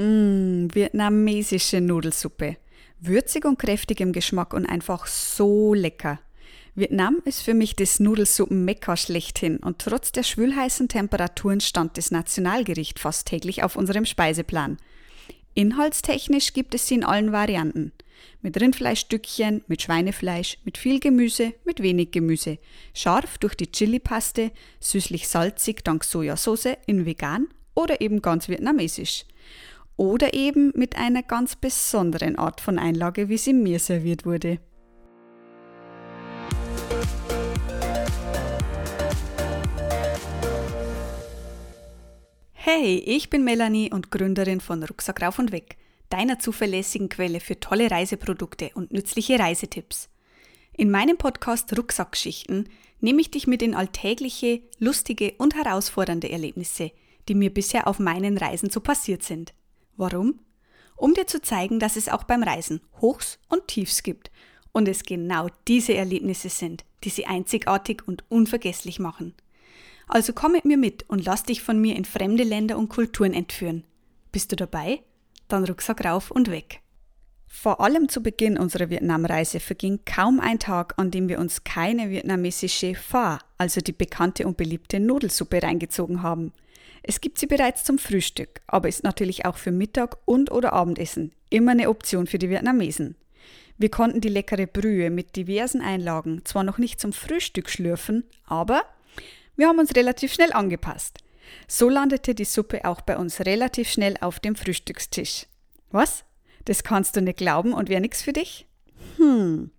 Mmh, vietnamesische Nudelsuppe. Würzig und kräftig im Geschmack und einfach so lecker. Vietnam ist für mich das Nudelsuppen-Mekka schlechthin und trotz der schwülheißen Temperaturen stand das Nationalgericht fast täglich auf unserem Speiseplan. Inhaltstechnisch gibt es sie in allen Varianten. Mit Rindfleischstückchen, mit Schweinefleisch, mit viel Gemüse, mit wenig Gemüse. Scharf durch die Chili-Paste, süßlich-salzig dank Sojasauce in vegan oder eben ganz vietnamesisch. Oder eben mit einer ganz besonderen Art von Einlage, wie sie mir serviert wurde. Hey, ich bin Melanie und Gründerin von Rucksack rauf und weg, deiner zuverlässigen Quelle für tolle Reiseprodukte und nützliche Reisetipps. In meinem Podcast Rucksackgeschichten nehme ich dich mit in alltägliche, lustige und herausfordernde Erlebnisse, die mir bisher auf meinen Reisen so passiert sind. Warum? Um dir zu zeigen, dass es auch beim Reisen Hochs und Tiefs gibt und es genau diese Erlebnisse sind, die sie einzigartig und unvergesslich machen. Also komm mit mir mit und lass dich von mir in fremde Länder und Kulturen entführen. Bist du dabei? Dann Rucksack rauf und weg. Vor allem zu Beginn unserer Vietnamreise verging kaum ein Tag, an dem wir uns keine vietnamesische Pho, also die bekannte und beliebte Nudelsuppe, reingezogen haben. Es gibt sie bereits zum Frühstück, aber ist natürlich auch für Mittag und oder Abendessen immer eine Option für die Vietnamesen. Wir konnten die leckere Brühe mit diversen Einlagen zwar noch nicht zum Frühstück schlürfen, aber wir haben uns relativ schnell angepasst. So landete die Suppe auch bei uns relativ schnell auf dem Frühstückstisch. Was? Das kannst du nicht glauben und wäre nichts für dich? Hm.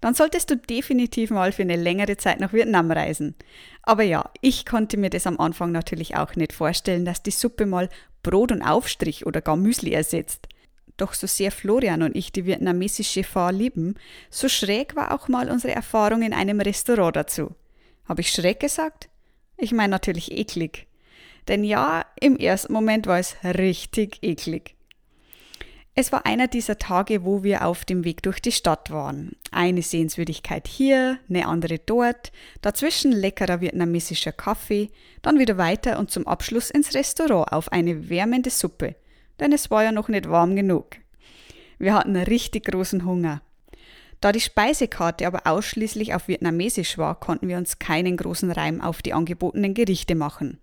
Dann solltest du definitiv mal für eine längere Zeit nach Vietnam reisen. Aber ja, ich konnte mir das am Anfang natürlich auch nicht vorstellen, dass die Suppe mal Brot und Aufstrich oder gar Müsli ersetzt. Doch so sehr Florian und ich die vietnamesische Pho lieben, so schräg war auch mal unsere Erfahrung in einem Restaurant dazu. Habe ich schräg gesagt? Ich meine natürlich eklig. Denn ja, im ersten Moment war es richtig eklig. Es war einer dieser Tage, wo wir auf dem Weg durch die Stadt waren. Eine Sehenswürdigkeit hier, eine andere dort, dazwischen leckerer vietnamesischer Kaffee, dann wieder weiter und zum Abschluss ins Restaurant auf eine wärmende Suppe, denn es war ja noch nicht warm genug. Wir hatten richtig großen Hunger. Da die Speisekarte aber ausschließlich auf Vietnamesisch war, konnten wir uns keinen großen Reim auf die angebotenen Gerichte machen.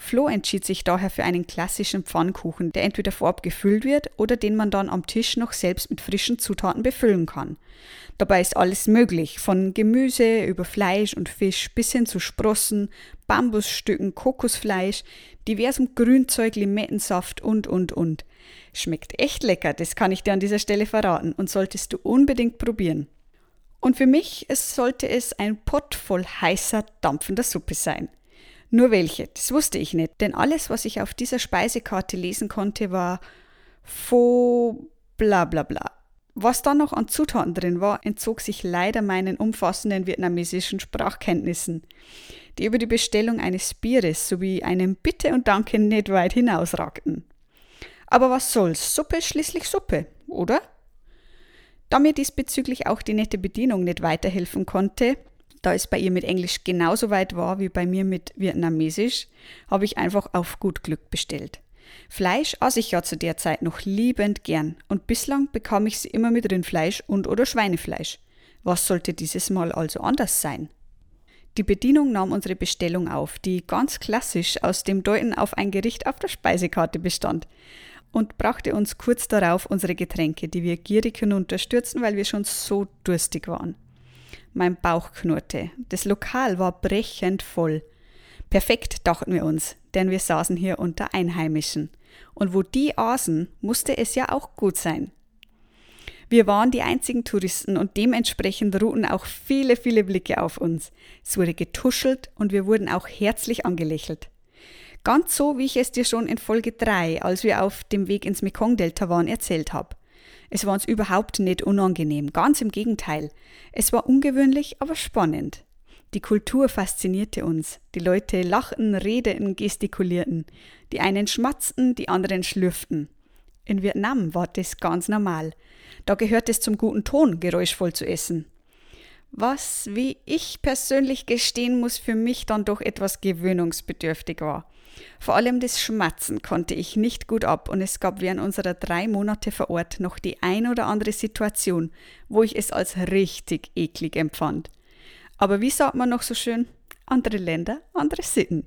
Flo entschied sich daher für einen klassischen Pfannkuchen, der entweder vorab gefüllt wird oder den man dann am Tisch noch selbst mit frischen Zutaten befüllen kann. Dabei ist alles möglich, von Gemüse über Fleisch und Fisch bis hin zu Sprossen, Bambusstücken, Kokosfleisch, diversem Grünzeug, Limettensaft und, und, und. Schmeckt echt lecker, das kann ich dir an dieser Stelle verraten und solltest du unbedingt probieren. Und für mich es sollte es ein Pott voll heißer, dampfender Suppe sein. Nur welche, das wusste ich nicht, denn alles, was ich auf dieser Speisekarte lesen konnte, war Faux bla bla bla. Was da noch an Zutaten drin war, entzog sich leider meinen umfassenden vietnamesischen Sprachkenntnissen, die über die Bestellung eines Bieres sowie einem Bitte und Danke nicht weit hinausragten. Aber was soll's, Suppe ist schließlich Suppe, oder? Da mir diesbezüglich auch die nette Bedienung nicht weiterhelfen konnte, da es bei ihr mit Englisch genauso weit war wie bei mir mit Vietnamesisch, habe ich einfach auf gut Glück bestellt. Fleisch aß ich ja zu der Zeit noch liebend gern und bislang bekam ich sie immer mit Rindfleisch und oder Schweinefleisch. Was sollte dieses Mal also anders sein? Die Bedienung nahm unsere Bestellung auf, die ganz klassisch aus dem Deuten auf ein Gericht auf der Speisekarte bestand und brachte uns kurz darauf unsere Getränke, die wir gierig hinunterstürzten, weil wir schon so durstig waren. Mein Bauch knurrte. Das Lokal war brechend voll. Perfekt, dachten wir uns, denn wir saßen hier unter Einheimischen. Und wo die aßen, musste es ja auch gut sein. Wir waren die einzigen Touristen und dementsprechend ruhten auch viele, viele Blicke auf uns. Es wurde getuschelt und wir wurden auch herzlich angelächelt. Ganz so, wie ich es dir schon in Folge 3, als wir auf dem Weg ins Mekong-Delta waren, erzählt habe. Es war uns überhaupt nicht unangenehm, ganz im Gegenteil. Es war ungewöhnlich, aber spannend. Die Kultur faszinierte uns. Die Leute lachten, redeten, gestikulierten. Die einen schmatzten, die anderen schlürften. In Vietnam war das ganz normal. Da gehört es zum guten Ton, geräuschvoll zu essen. Was, wie ich persönlich gestehen muss, für mich dann doch etwas gewöhnungsbedürftig war. Vor allem das Schmatzen konnte ich nicht gut ab und es gab während unserer drei Monate vor Ort noch die ein oder andere Situation, wo ich es als richtig eklig empfand. Aber wie sagt man noch so schön? Andere Länder, andere Sitten.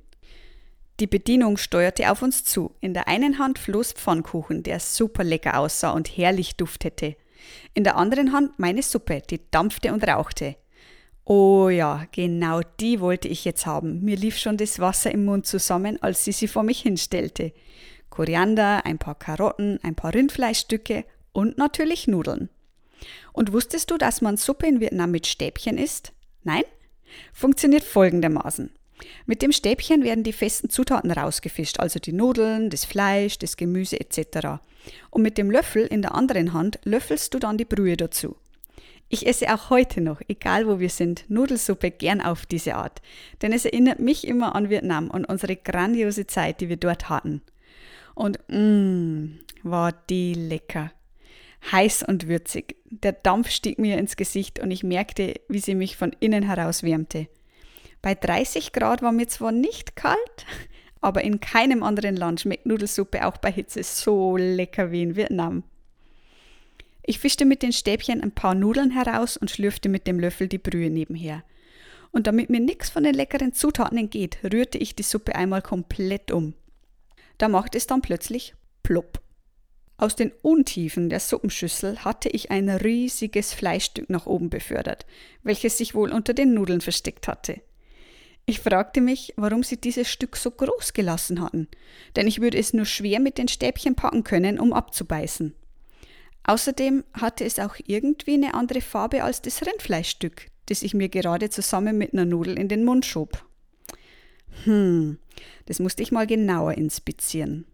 Die Bedienung steuerte auf uns zu. In der einen Hand floß Pfannkuchen, der super lecker aussah und herrlich duftete. In der anderen Hand meine Suppe, die dampfte und rauchte. Oh ja, genau die wollte ich jetzt haben. Mir lief schon das Wasser im Mund zusammen, als sie sie vor mich hinstellte. Koriander, ein paar Karotten, ein paar Rindfleischstücke und natürlich Nudeln. Und wusstest du, dass man Suppe in Vietnam mit Stäbchen isst? Nein? Funktioniert folgendermaßen. Mit dem Stäbchen werden die festen Zutaten rausgefischt, also die Nudeln, das Fleisch, das Gemüse etc. Und mit dem Löffel in der anderen Hand löffelst du dann die Brühe dazu. Ich esse auch heute noch, egal wo wir sind, Nudelsuppe gern auf diese Art, denn es erinnert mich immer an Vietnam und unsere grandiose Zeit, die wir dort hatten. Und mmm, war die lecker. Heiß und würzig. Der Dampf stieg mir ins Gesicht und ich merkte, wie sie mich von innen heraus wärmte. Bei 30 Grad war mir zwar nicht kalt, aber in keinem anderen Land schmeckt Nudelsuppe auch bei Hitze so lecker wie in Vietnam. Ich fischte mit den Stäbchen ein paar Nudeln heraus und schlürfte mit dem Löffel die Brühe nebenher. Und damit mir nichts von den leckeren Zutaten entgeht, rührte ich die Suppe einmal komplett um. Da machte es dann plötzlich plopp. Aus den Untiefen der Suppenschüssel hatte ich ein riesiges Fleischstück nach oben befördert, welches sich wohl unter den Nudeln versteckt hatte. Ich fragte mich, warum sie dieses Stück so groß gelassen hatten, denn ich würde es nur schwer mit den Stäbchen packen können, um abzubeißen. Außerdem hatte es auch irgendwie eine andere Farbe als das Rindfleischstück, das ich mir gerade zusammen mit einer Nudel in den Mund schob. Hm, das musste ich mal genauer inspizieren.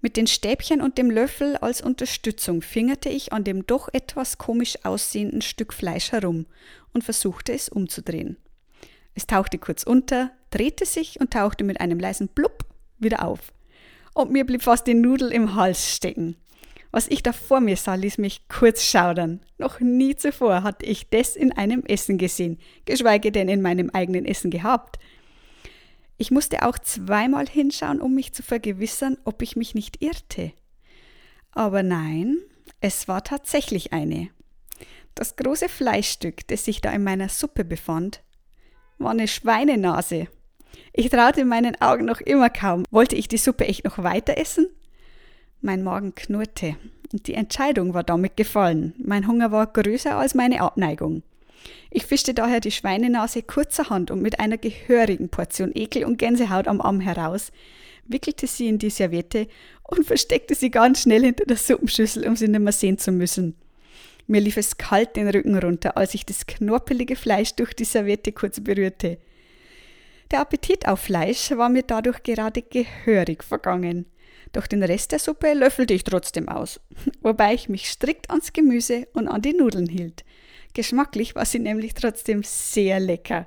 Mit den Stäbchen und dem Löffel als Unterstützung fingerte ich an dem doch etwas komisch aussehenden Stück Fleisch herum und versuchte es umzudrehen. Es tauchte kurz unter, drehte sich und tauchte mit einem leisen Blub wieder auf. Und mir blieb fast die Nudel im Hals stecken. Was ich da vor mir sah, ließ mich kurz schaudern. Noch nie zuvor hatte ich das in einem Essen gesehen, geschweige denn in meinem eigenen Essen gehabt. Ich musste auch zweimal hinschauen, um mich zu vergewissern, ob ich mich nicht irrte. Aber nein, es war tatsächlich eine. Das große Fleischstück, das sich da in meiner Suppe befand, war eine Schweinenase. Ich traute meinen Augen noch immer kaum. Wollte ich die Suppe echt noch weiter essen? Mein Magen knurrte und die Entscheidung war damit gefallen. Mein Hunger war größer als meine Abneigung. Ich fischte daher die Schweinenase kurzerhand und mit einer gehörigen Portion Ekel und Gänsehaut am Arm heraus, wickelte sie in die Serviette und versteckte sie ganz schnell hinter der Suppenschüssel, um sie nicht mehr sehen zu müssen. Mir lief es kalt den Rücken runter, als ich das knorpelige Fleisch durch die Serviette kurz berührte. Der Appetit auf Fleisch war mir dadurch gerade gehörig vergangen. Doch den Rest der Suppe löffelte ich trotzdem aus, wobei ich mich strikt ans Gemüse und an die Nudeln hielt. Geschmacklich war sie nämlich trotzdem sehr lecker.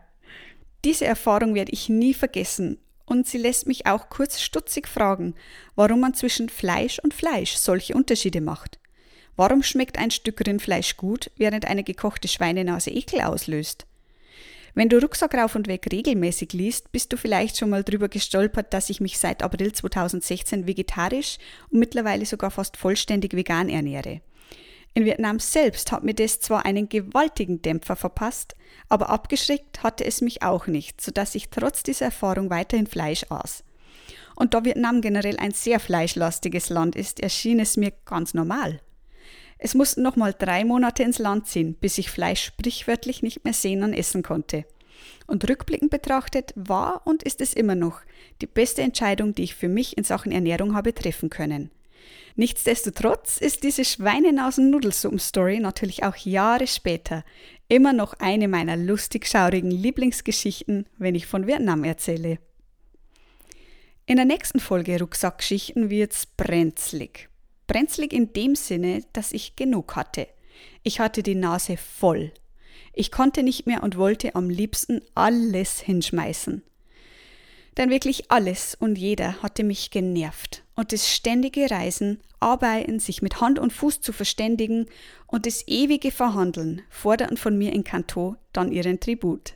Diese Erfahrung werde ich nie vergessen und sie lässt mich auch kurz stutzig fragen, warum man zwischen Fleisch und Fleisch solche Unterschiede macht. Warum schmeckt ein Stück Rindfleisch gut, während eine gekochte Schweinenase Ekel auslöst? Wenn du Rucksack rauf und weg regelmäßig liest, bist du vielleicht schon mal drüber gestolpert, dass ich mich seit April 2016 vegetarisch und mittlerweile sogar fast vollständig vegan ernähre. In Vietnam selbst hat mir das zwar einen gewaltigen Dämpfer verpasst, aber abgeschreckt hatte es mich auch nicht, sodass ich trotz dieser Erfahrung weiterhin Fleisch aß. Und da Vietnam generell ein sehr fleischlastiges Land ist, erschien es mir ganz normal. Es mussten noch mal drei Monate ins Land ziehen, bis ich Fleisch sprichwörtlich nicht mehr sehen und essen konnte. Und rückblickend betrachtet war und ist es immer noch die beste Entscheidung, die ich für mich in Sachen Ernährung habe treffen können. Nichtsdestotrotz ist diese Schweinenasen-Nudelsuppen-Story natürlich auch Jahre später immer noch eine meiner lustig schaurigen Lieblingsgeschichten, wenn ich von Vietnam erzähle. In der nächsten Folge Rucksackgeschichten wird's brenzlig. Brenzlig in dem Sinne, dass ich genug hatte. Ich hatte die Nase voll. Ich konnte nicht mehr und wollte am liebsten alles hinschmeißen. Denn wirklich alles und jeder hatte mich genervt. Und das ständige Reisen, Arbeiten, sich mit Hand und Fuß zu verständigen und das ewige Verhandeln forderten von mir in Kanto dann ihren Tribut.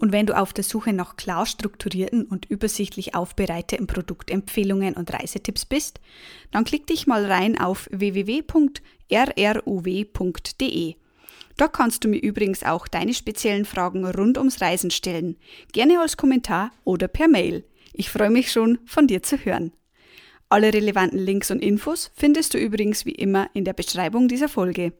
Und wenn du auf der Suche nach klar strukturierten und übersichtlich aufbereiteten Produktempfehlungen und Reisetipps bist, dann klick dich mal rein auf www.rruw.de. Dort kannst du mir übrigens auch deine speziellen Fragen rund ums Reisen stellen, gerne als Kommentar oder per Mail. Ich freue mich schon, von dir zu hören. Alle relevanten Links und Infos findest du übrigens wie immer in der Beschreibung dieser Folge.